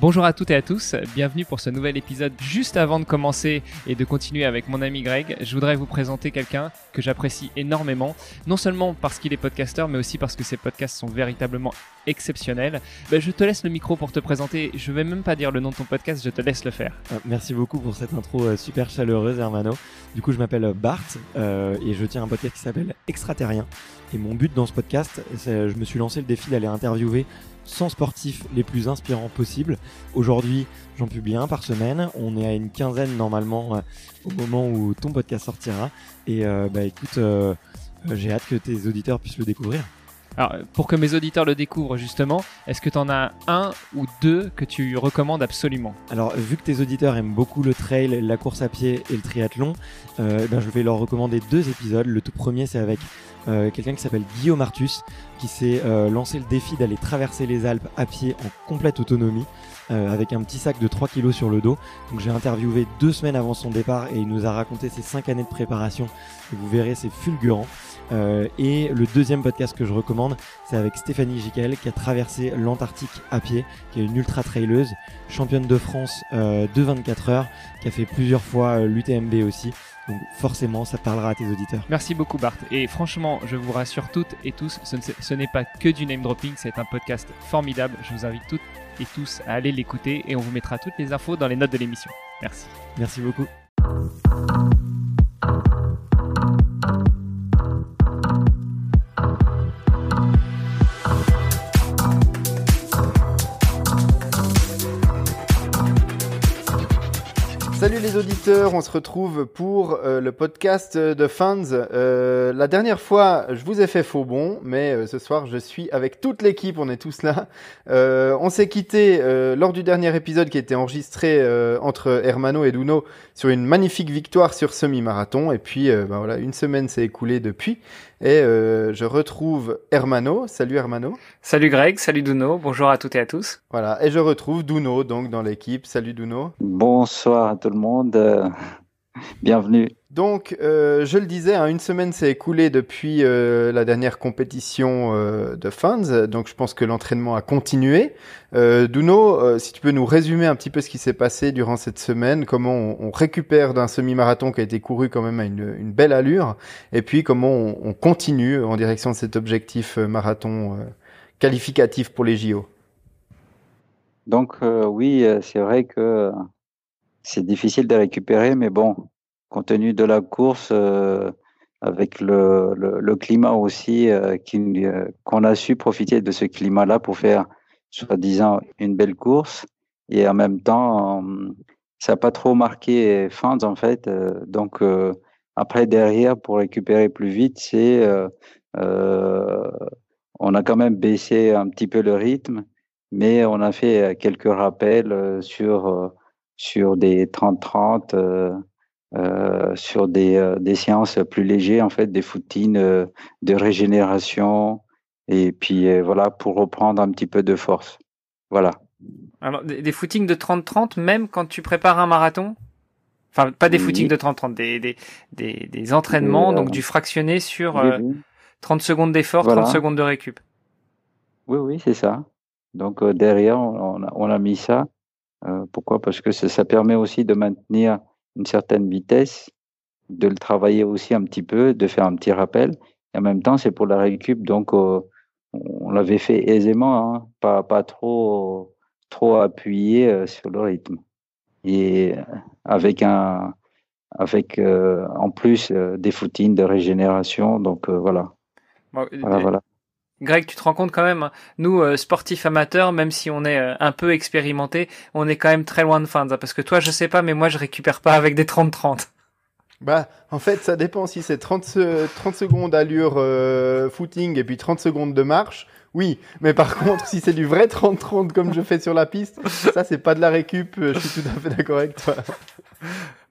Bonjour à toutes et à tous, bienvenue pour ce nouvel épisode. Juste avant de commencer et de continuer avec mon ami Greg, je voudrais vous présenter quelqu'un que j'apprécie énormément, non seulement parce qu'il est podcasteur, mais aussi parce que ses podcasts sont véritablement exceptionnels. Ben, je te laisse le micro pour te présenter, je vais même pas dire le nom de ton podcast, je te laisse le faire. Euh, merci beaucoup pour cette intro euh, super chaleureuse Hermano. Du coup je m'appelle Bart euh, et je tiens un podcast qui s'appelle Extraterrien. Et mon but dans ce podcast, c'est je me suis lancé le défi d'aller interviewer 100 sportifs les plus inspirants possibles. Aujourd'hui, j'en publie un par semaine. On est à une quinzaine normalement euh, au moment où ton podcast sortira. Et euh, bah écoute, euh, j'ai hâte que tes auditeurs puissent le découvrir. Alors, pour que mes auditeurs le découvrent justement, est-ce que tu en as un ou deux que tu recommandes absolument? Alors, vu que tes auditeurs aiment beaucoup le trail, la course à pied et le triathlon, ben, je vais leur recommander deux épisodes. Le tout premier, c'est avec euh, quelqu'un qui s'appelle Guillaume Artus, qui s'est euh, lancé le défi d'aller traverser les Alpes à pied en complète autonomie. Euh, avec un petit sac de 3 kilos sur le dos. Donc j'ai interviewé deux semaines avant son départ et il nous a raconté ses 5 années de préparation. Et vous verrez, c'est fulgurant. Et le deuxième podcast que je recommande, c'est avec Stéphanie Giquel qui a traversé l'Antarctique à pied, qui est une ultra traileuse, championne de France de 24 heures, qui a fait plusieurs fois l'UTMB aussi. Donc forcément, ça parlera à tes auditeurs. Merci beaucoup Bart. Et franchement, je vous rassure toutes et tous, ce n'est pas que du name dropping, c'est un podcast formidable. Je vous invite toutes et tous à aller l'écouter et on vous mettra toutes les infos dans les notes de l'émission. Merci. Merci beaucoup. Les auditeurs, on se retrouve pour euh, le podcast de Fans. Euh, la dernière fois, je vous ai fait faux bon, mais euh, ce soir, je suis avec toute l'équipe, on est tous là. on s'est quitté lors du dernier épisode qui était enregistré entre Hermano et Duno sur une magnifique victoire sur semi-marathon. Et puis, ben voilà, une semaine s'est écoulée depuis. Et euh, je retrouve Hermano. Salut Hermano. Salut Greg, salut Duno. Bonjour à toutes et à tous. Voilà, et je retrouve Duno donc dans l'équipe. Salut Duno. Bonsoir à tout le monde. Bienvenue. Donc, euh, je le disais, hein, une semaine s'est écoulée depuis euh, la dernière compétition euh, de Fans, donc je pense que l'entraînement a continué. Duno, si tu peux nous résumer un petit peu ce qui s'est passé durant cette semaine, comment on, récupère d'un semi-marathon qui a été couru quand même à une, belle allure, et puis comment on, on, continue en direction de cet objectif marathon qualificatif pour les JO. Donc oui, c'est vrai que c'est difficile de récupérer, mais bon, compte tenu de la course, euh, avec le, le, climat aussi, euh, euh, qu'on a su profiter de ce climat-là pour faire, soi-disant, une belle course. Et en même temps, ça n'a pas trop marqué Fans, en fait. donc, après, derrière, pour récupérer plus vite, c'est on a quand même baissé un petit peu le rythme, mais on a fait quelques rappels sur sur des 30-30, euh, euh, sur des, euh, des séances plus légères, en fait, des footings de régénération, et puis voilà, pour reprendre un petit peu de force. Voilà. Alors, des, footings de 30-30, même quand tu prépares un marathon? Enfin, pas des footings de 30-30, des, des, des, des, entraînements, donc du fractionné sur 30 secondes d'effort, 30 secondes de récup. Oui, oui, c'est ça. Donc derrière, on a, on a, mis ça. Euh, pourquoi? Parce que ça, permet aussi de maintenir une certaine vitesse, de le travailler aussi un petit peu, de faire un petit rappel. Et en même temps, c'est pour la récup, donc euh, on l'avait fait aisément, hein, pas, pas trop, trop appuyé euh, sur le rythme. Et avec un, avec en plus des footings de régénération, donc voilà. voilà, voilà. Greg, tu te rends compte quand même, hein, nous, euh, sportifs amateurs, même si on est euh, un peu expérimentés, on est quand même très loin de fin. Parce que toi, je sais pas, mais moi, je récupère pas avec des 30-30. Bah, en fait, ça dépend si c'est 30, 30 secondes allure euh, footing et puis 30 secondes de marche. Oui, mais par contre, si c'est du vrai 30-30 comme je fais sur la piste, ça, c'est pas de la récup. Je suis tout à fait d'accord avec toi.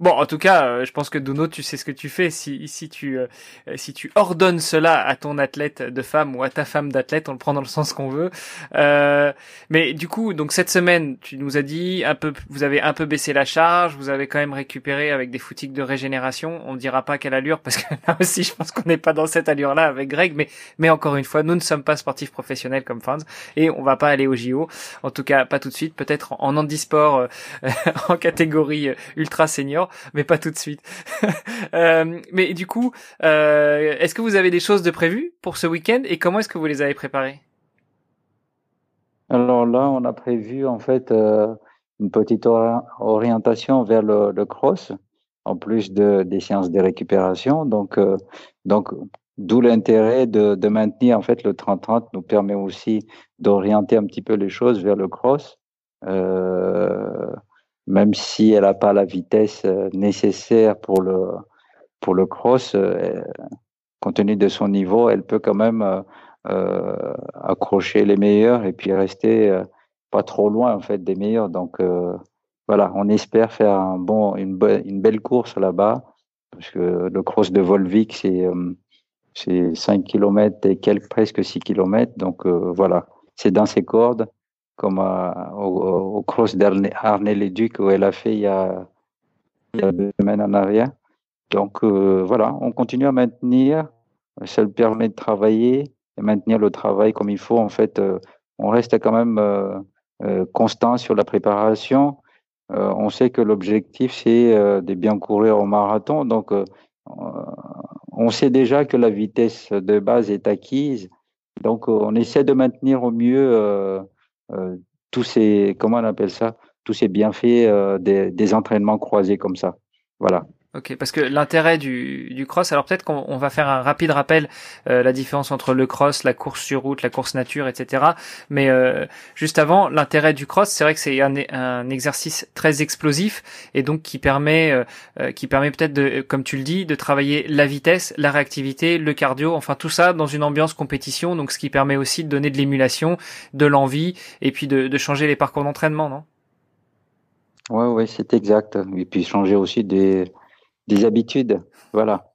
Bon, en tout cas, euh, je pense que Duno, tu sais ce que tu fais. Si, si tu, euh, si tu ordonnes cela à ton athlète de femme ou à ta femme d'athlète, on le prend dans le sens qu'on veut. Euh, mais du coup, donc cette semaine, tu nous as dit un peu, vous avez un peu baissé la charge, vous avez quand même récupéré avec des footings de régénération. On ne dira pas quelle allure parce que là aussi, je pense qu'on n'est pas dans cette allure-là avec Greg. Mais, mais encore une fois, nous ne sommes pas sportifs professionnels comme fans et on va pas aller au JO. En tout cas, pas tout de suite. Peut-être en handisport en catégorie ultra senior mais pas tout de suite. euh, mais du coup, euh, est-ce que vous avez des choses de prévues pour ce week-end et comment est-ce que vous les avez préparées? Alors là, on a prévu en fait euh, une petite orientation vers le, cross, en plus de, des séances de récupération. Donc, donc D'où l'intérêt de, maintenir en fait le 30-30 nous permet aussi d'orienter un petit peu les choses vers le cross. Même si elle n'a pas la vitesse euh, nécessaire pour le, pour le cross, euh, compte tenu de son niveau, elle peut quand même euh, accrocher les meilleurs et puis rester pas trop loin en fait des meilleurs. Donc voilà, on espère faire une belle course là-bas parce que le cross de Volvic c'est c'est 5 km et quelques presque 6 km. Donc voilà, c'est dans ses cordes comme au, au, cross d'Arnay-les-Ducs où elle a fait il y a, il y a deux semaines en arrière. Donc euh, voilà, on continue à maintenir. Ça le permet de travailler et maintenir le travail comme il faut. En fait, euh, on reste quand même euh, euh constant sur la préparation. Euh, on sait que l'objectif c'est de bien courir au marathon. Donc on sait déjà que la vitesse de base est acquise. Donc on essaie de maintenir au mieux euh, tous ces, comment on appelle ça, tous ces bienfaits euh, des, des entraînements croisés comme ça. Voilà. Ok, parce que l'intérêt du, du cross, alors peut-être qu'on va faire un rapide rappel, euh, la différence entre le cross, la course sur route, la course nature, etc. Mais euh, juste avant, l'intérêt du cross, c'est vrai que c'est un, un, exercice très explosif et donc qui permet, euh, qui permet peut-être de, comme tu le dis, de travailler la vitesse, la réactivité, le cardio, enfin tout ça dans une ambiance compétition, donc ce qui permet aussi de donner de l'émulation, de l'envie et puis de, de changer les parcours d'entraînement, non? Ouais, ouais, c'est exact. Et puis changer aussi des des habitudes. Voilà.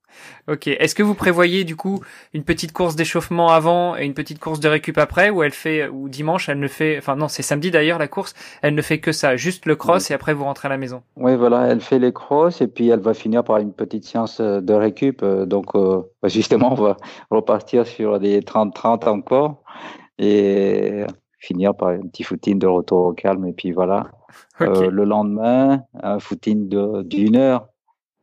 Ok. Est-ce que vous prévoyez du coup une petite course d'échauffement avant et une petite course de récup après, ou elle fait, ou dimanche elle ne fait, enfin non, c'est samedi d'ailleurs la course, elle ne fait que ça, juste le cross et après vous rentrez à la maison? Oui, voilà, elle fait les crosses et puis elle va finir par une petite séance euh, de récup. Euh, donc euh, bah, justement, on va repartir sur des 30-30 encore et finir par un petit footing de retour au calme et puis voilà. le lendemain, un footing d'une heure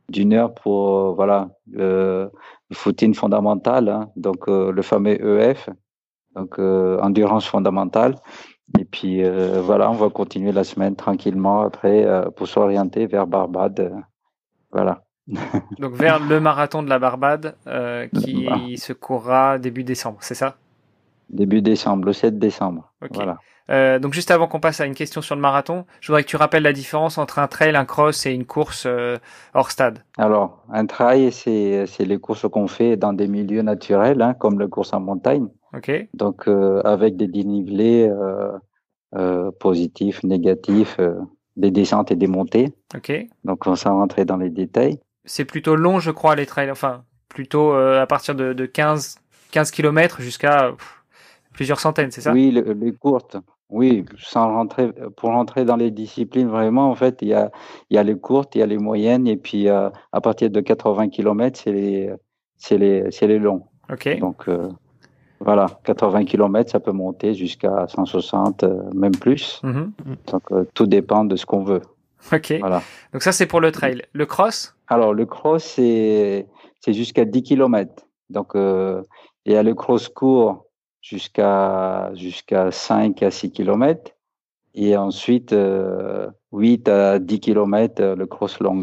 d'une heure pour euh, voilà le, footing fondamental, hein, donc euh, le fameux EF, donc euh, endurance fondamentale. Et puis voilà, on va continuer la semaine tranquillement après pour s'orienter vers Barbade. voilà. donc vers le marathon de la Barbade qui se courra début décembre, c'est ça? Début décembre, le 7 décembre. Voilà. Euh, donc juste avant qu'on passe à une question sur le marathon, je voudrais que tu rappelles la différence entre un trail, un cross et une course euh, hors stade. Alors, un trail, c'est les courses qu'on fait dans des milieux naturels, hein, comme le course en montagne. Ok. Donc euh, avec des dénivelés positifs, négatifs, des descentes et des montées. Ok. Donc on s'en rentrer dans les détails. C'est plutôt long, je crois, les trails. Enfin, plutôt à partir de, de 15 15 km jusqu'à plusieurs centaines, c'est ça? Oui, les courtes. Oui, sans rentrer, pour rentrer dans les disciplines, vraiment, en fait, il y a, il y a les courtes, il y a les moyennes, et puis euh, à partir de 80 km, c'est les, c'est les, c'est les longs. Ok. Donc, euh, voilà, 80 km, ça peut monter jusqu'à 160, euh, même plus. Mhm. Donc, tout dépend de ce qu'on veut. Ok. Voilà. Donc ça, c'est pour le trail. Le cross? Alors, le cross, c'est, c'est jusqu'à 10 km. Donc, il y a le cross court jusqu'à jusqu'à 5 à 6 km et ensuite euh, 8 à 10 km euh, le cross long.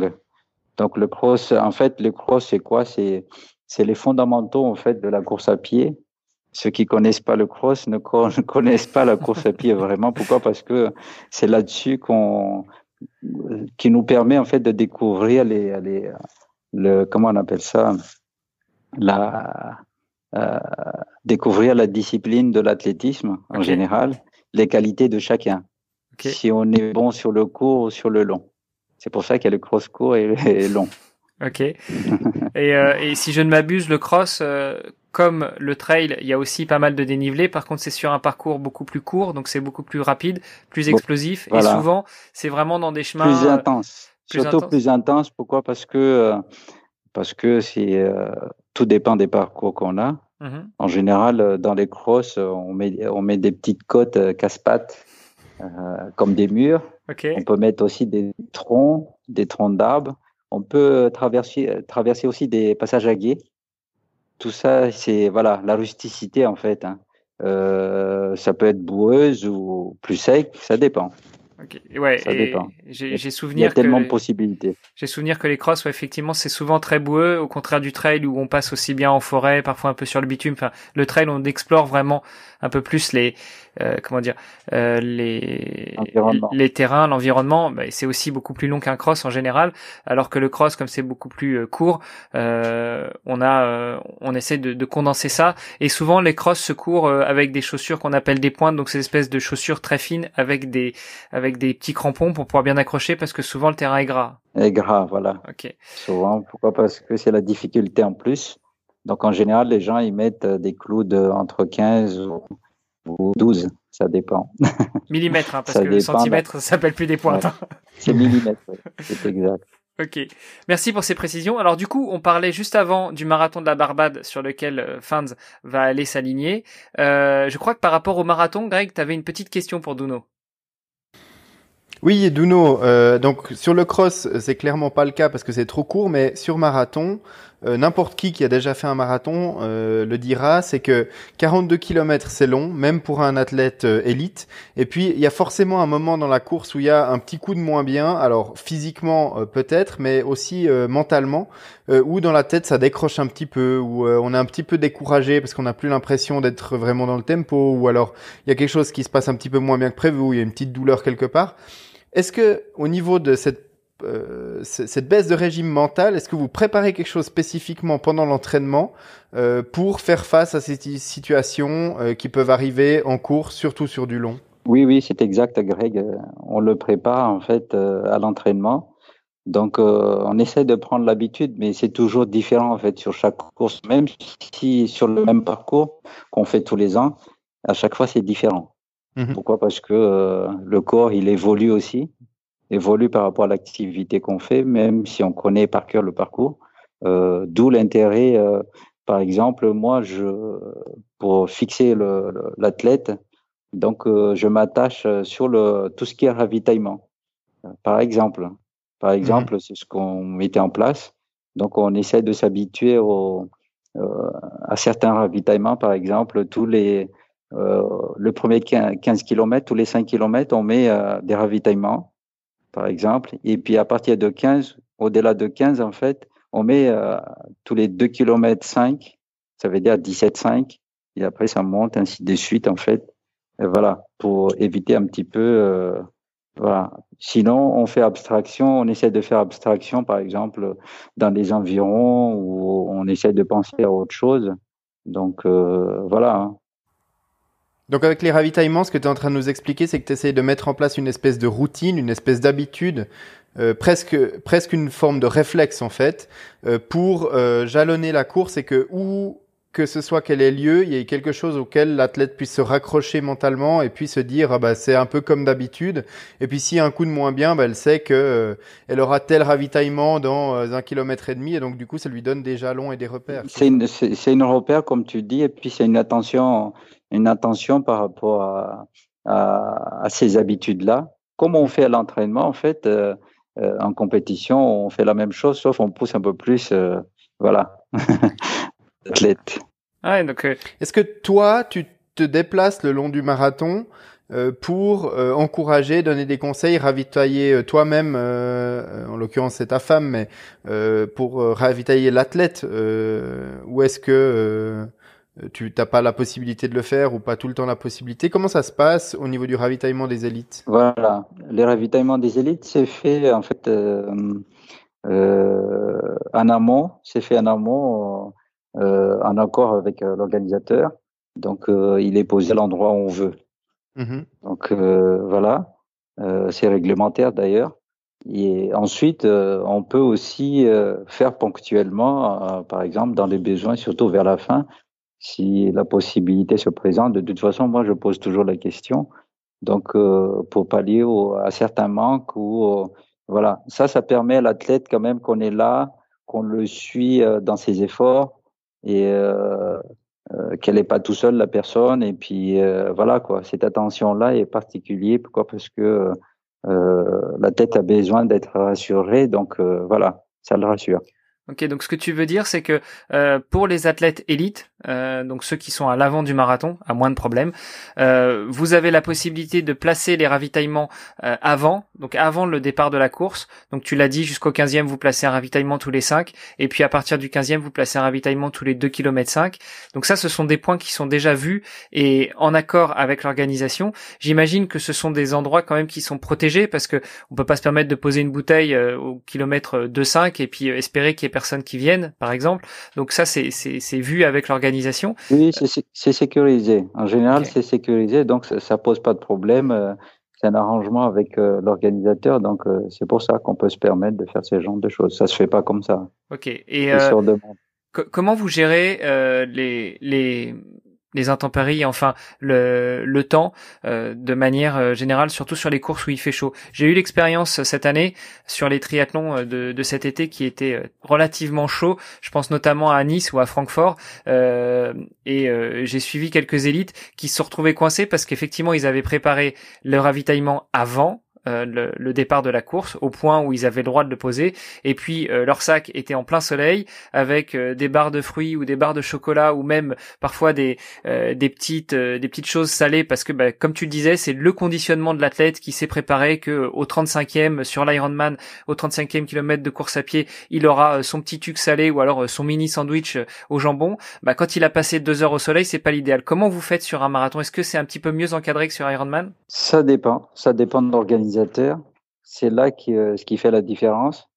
Donc le cross, en fait, le cross c'est quoi? C'est c'est les fondamentaux en fait de la course à pied. Ceux qui connaissent pas le cross ne, connaissent pas la course à pied vraiment. Pourquoi? Parce que c'est là-dessus qu'on qui nous permet en fait de découvrir les, les le comment on appelle ça? La découvrir la discipline de l'athlétisme en général, les qualités de chacun. Si on est bon sur le court ou sur le long. C'est pour ça qu'il y a le cross court et, et long. Ok. et, euh, et, si je ne m'abuse, le cross, euh, comme le trail, il y a aussi pas mal de dénivelé. Par contre, c'est sur un parcours beaucoup plus court, donc c'est beaucoup plus rapide, plus explosif. Et souvent, c'est vraiment dans des chemins plus intenses. Surtout plus intense. Pourquoi? Parce que euh, parce que c'est euh, tout dépend des parcours qu'on a. Mm-hmm. En général, dans les crosses, on met on met des petites côtes casse-pattes comme des murs. On peut mettre aussi des troncs, des troncs d'arbres. On peut traverser, traverser aussi des passages à guet. Tout ça, c'est voilà la rusticité en fait. Hein. Euh, ça peut être boueuse ou plus sec, ça dépend. Ok, ouais, ça dépend. J'ai souvenir. Il y a tellement de possibilités. J'ai souvenir que les crosses, ouais, effectivement, c'est souvent très boueux, au contraire du trail où on passe aussi bien en forêt, parfois un peu sur le bitume. Enfin, le trail, on explore vraiment un peu plus les euh, comment dire euh, les les terrains, l'environnement. Bah, c'est aussi beaucoup plus long qu'un cross en général, alors que le cross, comme c'est beaucoup plus euh, court, on a on essaie de, de, condenser ça. Et souvent, les crosses se courent avec des chaussures qu'on appelle des pointes, donc ces espèces de chaussures très fines avec des avec des petits crampons pour pouvoir bien accrocher, parce que souvent le terrain est gras. Est gras, voilà. Ok. Souvent, pourquoi? Parce que c'est la difficulté en plus. Donc en général, les gens ils mettent euh, des clous de entre 15 ou 12, ça dépend. Millimètres, hein, parce que le centimètre, ça s'appelle plus des pointes. C'est millimètres, c'est exact. Ok, merci pour ces précisions. Alors du coup, on parlait juste avant du marathon de la Barbade sur lequel euh, Fans va aller s'aligner. Euh, je crois que par rapport au marathon, Greg, tu avais une petite question pour Duno. Oui, Duno, euh, donc sur le cross, c'est clairement pas le cas parce que c'est trop court, mais sur marathon, euh, n'importe qui qui a déjà fait un marathon euh, le dira, c'est que 42 km c'est long, même pour un athlète élite. Et puis il y a forcément un moment dans la course où il y a un petit coup de moins bien, alors physiquement peut-être, mais aussi mentalement, où dans la tête ça décroche un petit peu, où on est un petit peu découragé parce qu'on n'a plus l'impression d'être vraiment dans le tempo, ou alors il y a quelque chose qui se passe un petit peu moins bien que prévu, où il y a une petite douleur quelque part. Est-ce que au niveau de cette euh, cette baisse de régime mental, est-ce que vous préparez quelque chose spécifiquement pendant l'entraînement euh, pour faire face à ces situations euh, qui peuvent arriver en cours, surtout sur du long? Oui, oui, c'est exact, Greg. On le prépare en fait à l'entraînement. Donc, on essaie de prendre l'habitude, mais c'est toujours différent en fait sur chaque course, même si sur le même parcours qu'on fait tous les ans, à chaque fois c'est différent. Mmh Pourquoi? Parce que le corps, il évolue aussi, évolue par rapport à l'activité qu'on fait, même si on connaît par cœur le parcours. Euh, D'où l'intérêt, euh, par exemple, moi, je, pour fixer l'athlète, donc euh, je m'attache sur le, tout ce qui est ravitaillement. Par exemple, par mmh exemple, c'est ce qu'on mettait en place. Donc, on essaie de s'habituer à certains ravitaillements, par exemple, tous les le premier 15 km, tous les 5 km, on met des ravitaillements, par exemple. Et puis à partir de 15, au-delà de 15, en fait, on met euh, tous les 2 km 5, ça veut dire 17,5. Et après, ça monte ainsi de suite, en fait. Voilà, pour éviter un petit peu. voilà. Sinon, on fait abstraction, on essaie de faire abstraction, par exemple, dans les environs où on essaie de penser à autre chose. Donc, voilà. Donc avec les ravitaillements, ce que tu es en train de nous expliquer, c'est que tu essayes de mettre en place une espèce de routine, une espèce d'habitude, euh, presque, presque une forme de réflexe en fait, euh, pour euh, jalonner la course et que où que ce soit qu'elle ait lieu, il y ait quelque chose auquel l'athlète puisse se raccrocher mentalement et puis se dire ah bah c'est un peu comme d'habitude. Et puis a un coup de moins bien, bah, elle sait que elle aura tel ravitaillement dans un kilomètre et demi et donc du coup ça lui donne des jalons et des repères. C'est une, c'est une repère comme tu dis et puis c'est une attention une attention par rapport à, à, ces habitudes-là. Comme on fait à l'entraînement, en fait, euh, euh, en compétition, on fait la même chose, sauf on pousse un peu plus, euh, voilà, l'athlète. Ah donc, Est-ce que toi, tu te déplaces le long du marathon pour encourager, donner des conseils, ravitailler toi-même, en l'occurrence c'est ta femme, mais pour ravitailler l'athlète, ou est-ce que euh, tu n'as pas la possibilité de le faire ou pas tout le temps la possibilité. Comment ça se passe au niveau du ravitaillement des élites? Voilà, le ravitaillement des élites, c'est fait en fait euh, euh, en amont, c'est fait en amont euh, en accord avec euh, l'organisateur. Donc il est posé à l'endroit où on veut. Mmh Donc voilà, c'est réglementaire d'ailleurs. Et ensuite, on peut aussi faire ponctuellement, par exemple, dans les besoins, surtout vers la fin, si la possibilité se présente. De toute façon, moi, je pose toujours la question. Donc, pour pallier à certains manques ou voilà, ça, ça permet à l'athlète quand même qu'on est là, qu'on le suit dans ses efforts et euh, euh, qu'elle n'est pas tout seul la personne. Et puis euh, voilà quoi, cette attention-là est particulière. Pourquoi? Parce que la tête a besoin d'être rassurée. Donc voilà, ça le rassure. Ok, donc ce que tu veux dire, c'est que euh, pour les athlètes élites, euh, donc ceux qui sont à l'avant du marathon, à moins de problèmes, euh, vous avez la possibilité de placer les ravitaillements avant, donc avant le départ de la course. Donc tu l'as dit, jusqu'au 15e, vous placez un ravitaillement tous les 5, et puis à partir du 15e, vous placez un ravitaillement tous les 2 km 5. Donc ça, ce sont des points qui sont déjà vus et en accord avec l'organisation. J'imagine que ce sont des endroits quand même qui sont protégés parce que on peut pas se permettre de poser une bouteille au kilomètre 2-5 et puis espérer qu'il y ait personnes qui viennent, par exemple. Donc ça, c'est vu avec l'organisation. Oui, c'est sécurisé. En général, c'est sécurisé, donc ça, ça pose pas de problème. Euh, c'est un arrangement avec euh, l'organisateur, donc euh, c'est pour ça qu'on peut se permettre de faire ce genre de choses. Ça se fait pas comme ça. Ok. Et comment vous gérez les les les intempéries, enfin le, le temps euh, de manière euh, générale, surtout sur les courses où il fait chaud. J'ai eu l'expérience cette année sur les triathlons euh, de, de cet été qui était relativement chaud. Je pense notamment à Nice ou à Francfort et j'ai suivi quelques élites qui se sont retrouvés coincés parce qu'effectivement ils avaient préparé leur ravitaillement avant euh, le, le, départ de la course au point où ils avaient le droit de le poser. Et puis euh, leur sac était en plein soleil avec euh, des barres de fruits ou des barres de chocolat ou même parfois des des petites des petites choses salées parce que bah, comme tu le disais c'est le conditionnement de l'athlète qui s'est préparé que au 35e sur l'Ironman au 35e kilomètre de course à pied il aura son petit tuc salé ou alors son mini sandwich au jambon. Bah quand il a passé deux heures au soleil c'est pas l'idéal. Comment vous faites sur un marathon? Est-ce que c'est un petit peu mieux encadré que sur Ironman? Ça dépend. Ça dépend de l'organisation c'est là qui, euh, ce qui fait la différence.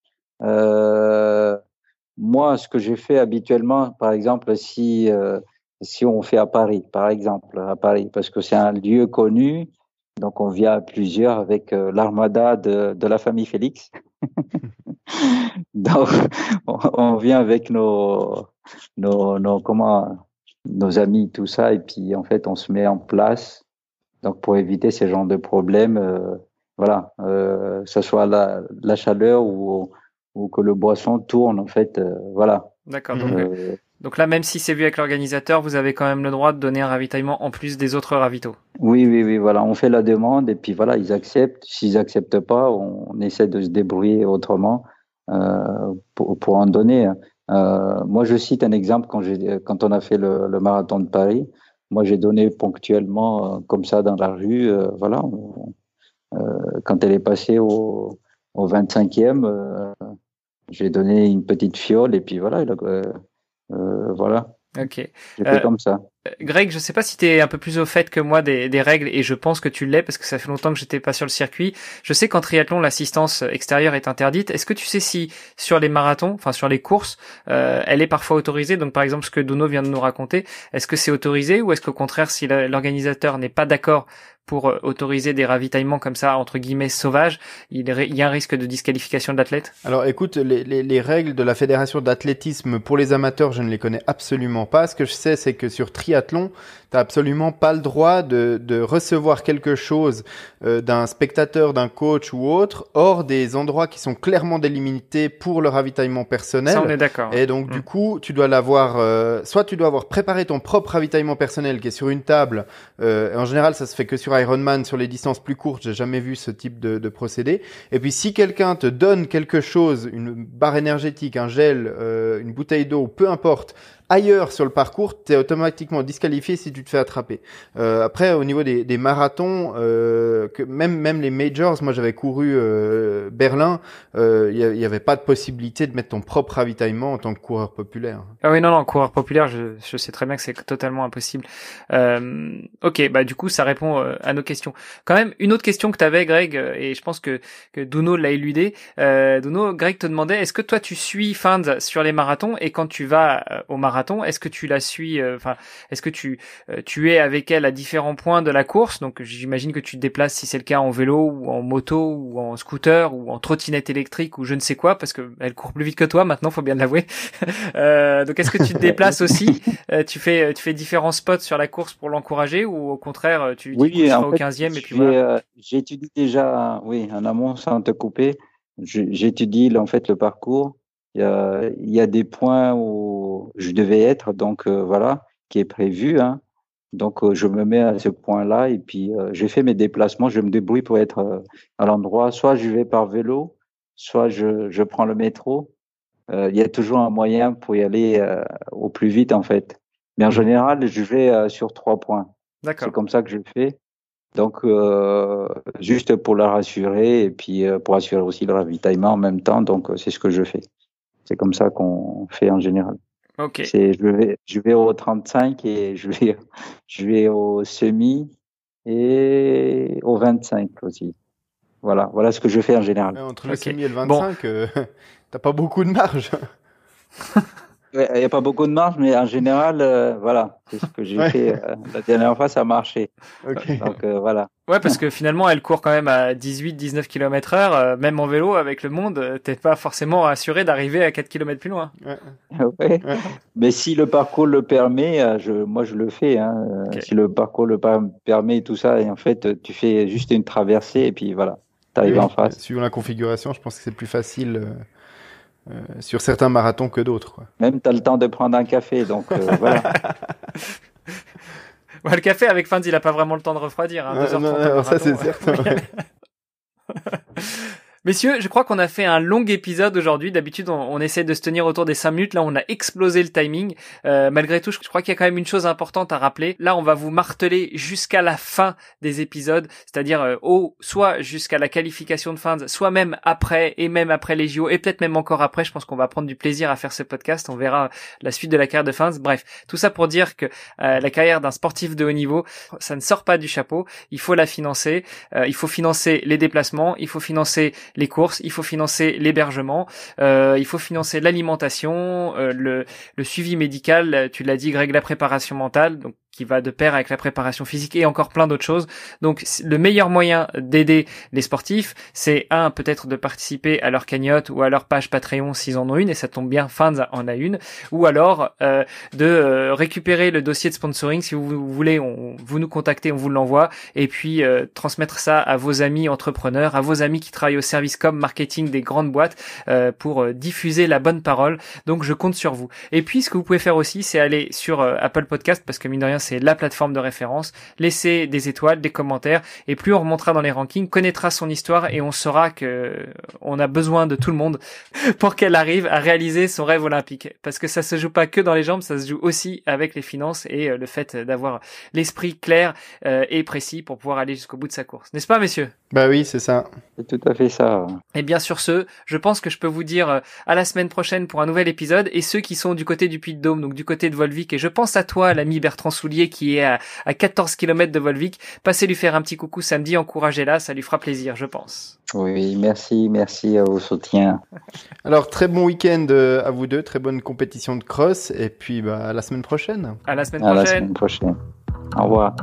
Euh, moi, ce que j'ai fait habituellement, par exemple, si euh, si on fait à Paris, par exemple, à Paris, parce que c'est un lieu connu, donc on vient à plusieurs avec l'armada de, de la famille Félix. donc on, vient avec nos, nos, nos comment nos amis, tout ça, et puis en fait on se met en place. Donc pour éviter ce genre de problèmes, voilà, euh, que ce soit la, la chaleur ou, ou, que le boisson tourne, en fait, euh, voilà. D'accord. Donc, euh, donc, là, même si c'est vu avec l'organisateur, vous avez quand même le droit de donner un ravitaillement en plus des autres ravitaux. Oui, oui, oui, voilà. On fait la demande et puis voilà, ils acceptent. S'ils acceptent pas, on, essaie de se débrouiller autrement euh, pour, pour, en donner. Euh, moi, je cite un exemple quand, j'ai, quand on a fait le, le marathon de Paris. Moi, j'ai donné ponctuellement, comme ça, dans la rue. voilà, euh, quand elle est passée au, au 25e, euh, j'ai donné une petite fiole et puis voilà. Euh, voilà. Ok. Fait comme ça. Greg, je sais pas si tu es un peu plus au fait que moi des, des règles et je pense que tu l'es parce que ça fait longtemps que j'étais pas sur le circuit. Je sais qu'en triathlon l'assistance extérieure est interdite. Est-ce que tu sais si sur les marathons, enfin sur les courses, euh, elle est parfois autorisée? Donc par exemple ce que Dono vient de nous raconter, est-ce que c'est autorisé ou est-ce qu'au contraire si l'organisateur n'est pas d'accord pour euh, autoriser des ravitaillements comme ça entre guillemets sauvages, il y a un risque de disqualification de l'athlète? Alors écoute, les, les, les, règles de la fédération d'athlétisme pour les amateurs, je ne les connais absolument pas. Ce que je sais, c'est que sur triathlon, T'as absolument pas le droit de, de recevoir quelque chose euh, d'un spectateur, d'un coach ou autre, hors des endroits qui sont clairement délimités pour le ravitaillement personnel. Ça, on est d'accord. Et donc, du mm. coup, tu dois l'avoir, euh, soit tu dois avoir préparé ton propre ravitaillement personnel qui est sur une table. Euh, en général, ça se fait que sur Ironman, sur les distances plus courtes. J'ai jamais vu ce type de, procédé. Et puis, si quelqu'un te donne quelque chose, une barre énergétique, un gel, euh, une bouteille d'eau, peu importe, ailleurs sur le parcours, tu es automatiquement disqualifié si tu te fais attraper. Euh, après, au niveau des, des marathons, euh, que même même les majors, moi j'avais couru euh, Berlin, il euh, n'y avait pas de possibilité de mettre ton propre ravitaillement en tant que coureur populaire. Ah oui, non, non, coureur populaire, je, je sais très bien que c'est totalement impossible. Euh, ok, bah du coup, ça répond à nos questions. Quand même, une autre question que tu avais, Greg, et je pense que, que Duno l'a éludé. Duno, Greg te demandait, est-ce que toi tu suis Fans sur les marathons et quand tu vas au marathon marathon. Est-ce que tu la suis Enfin, est-ce que tu tu es avec elle à différents points de la course? Donc j'imagine que tu te déplaces si c'est le cas en vélo ou en moto ou en scooter ou en trottinette électrique ou je ne sais quoi parce que elle court plus vite que toi maintenant, faut bien l'avouer. donc est-ce que tu te déplaces aussi? Tu fais tu fais différents spots sur la course pour l'encourager ou au contraire tu oui, dis au 15e et puis voilà? J'étudie déjà, oui, en amont sans te couper j'étudie en fait le parcours. Il y, a, il y a des points où je devais être, donc euh, voilà, qui est prévu. Hein. Donc euh, je me mets à ce point-là et puis euh, j'ai fait mes déplacements. Je me débrouille pour être à l'endroit. Soit je vais par vélo, soit je, je prends le métro. il y a toujours un moyen pour y aller au plus vite en fait. Mais en mmh. général, je vais sur trois points. C'est comme ça que je fais. Donc, euh, juste pour la rassurer et puis euh, pour assurer aussi le ravitaillement en même temps. Donc, euh, c'est ce que je fais. C'est comme ça qu'on fait en général. Ok. C'est, je vais, je vais au 35 et je vais, je vais au semi et au 25 aussi. Voilà, voilà ce que je fais en général. entre le semi et le 25, bon. t'as pas beaucoup de marge. Il n'y a pas beaucoup de marge, mais en général, euh, voilà, c'est ce que j'ai fait euh, la dernière fois, ça a marché. Donc euh, voilà. Ouais, parce que finalement, elle court quand même à 18-19 km heure, même en vélo avec le monde, t'es pas forcément assuré d'arriver à 4 km plus loin. Ouais. Mais si le parcours le permet, je, moi je le fais. Hein. Si le parcours le permet et tout ça, et en fait, tu fais juste une traversée et puis voilà, t'arrives en face. Suivant la configuration, je pense que c'est plus facile euh, sur certains marathons que d'autres. Même tu as le temps de prendre un café, donc euh, voilà. le café avec Fans, il n'a pas vraiment le temps de refroidir. Hein, non, ça c'est certain. Messieurs, je crois qu'on a fait un long épisode aujourd'hui. D'habitude, on, essaie de se tenir autour des 5 minutes. Là, on a explosé le timing. Euh, malgré tout, je crois qu'il y a quand même une chose importante à rappeler. Là, on va vous marteler jusqu'à la fin des épisodes, c'est-à-dire euh, soit jusqu'à la qualification de fans, soit même après et même après les JO et peut-être même encore après. Je pense qu'on va prendre du plaisir à faire ce podcast. On verra la suite de la carrière de fans. Bref, tout ça pour dire que euh, la carrière d'un sportif de haut niveau, ça ne sort pas du chapeau. Il faut la financer. Euh, il faut financer les déplacements. Il faut financer les courses, il faut financer l'hébergement, euh, il faut financer l'alimentation, euh, le, le, suivi médical, tu l'as dit Greg, la préparation mentale, donc qui va de pair avec la préparation physique et encore plein d'autres choses. Donc le meilleur moyen d'aider les sportifs, c'est un peut-être de participer à leur cagnotte ou à leur page Patreon s'ils en ont une et ça tombe bien, Fans en a une, ou alors euh, de euh, récupérer le dossier de sponsoring si vous, voulez, on, vous nous contactez, on vous l'envoie et puis euh, transmettre ça à vos amis entrepreneurs, à vos amis qui travaillent au service comme marketing des grandes boîtes pour diffuser la bonne parole. Donc je compte sur vous. Et puis ce que vous pouvez faire aussi, c'est aller sur Apple Podcast parce que mine de rien c'est la plateforme de référence. Laissez des étoiles, des commentaires, et plus on remontera dans les rankings, connaîtra son histoire et on saura que on a besoin de tout le monde pour qu'elle arrive à réaliser son rêve olympique. Parce que ça se joue pas que dans les jambes, ça se joue aussi avec les finances et euh, le fait d'avoir l'esprit clair euh, et précis pour pouvoir aller jusqu'au bout de sa course. N'est-ce pas, messieurs? Bah oui, c'est ça. C'est tout à fait ça. Et bien sur ce, je pense que je peux vous dire euh, à la semaine prochaine pour un nouvel épisode. Et ceux qui sont du côté du Puy de Dôme, donc du côté de Volvic, et je pense à toi, l'ami Bertrand Soulier, qui est à, 14 km de Volvic. Passez lui faire un petit coucou samedi, encouragez-la, ça lui fera plaisir, je pense. Oui, merci, merci à vos soutiens. Alors, très bon week-end euh, à vous deux, très bonne compétition de cross, et puis bah, à la semaine prochaine. À la semaine prochaine. À la semaine prochaine. Au revoir.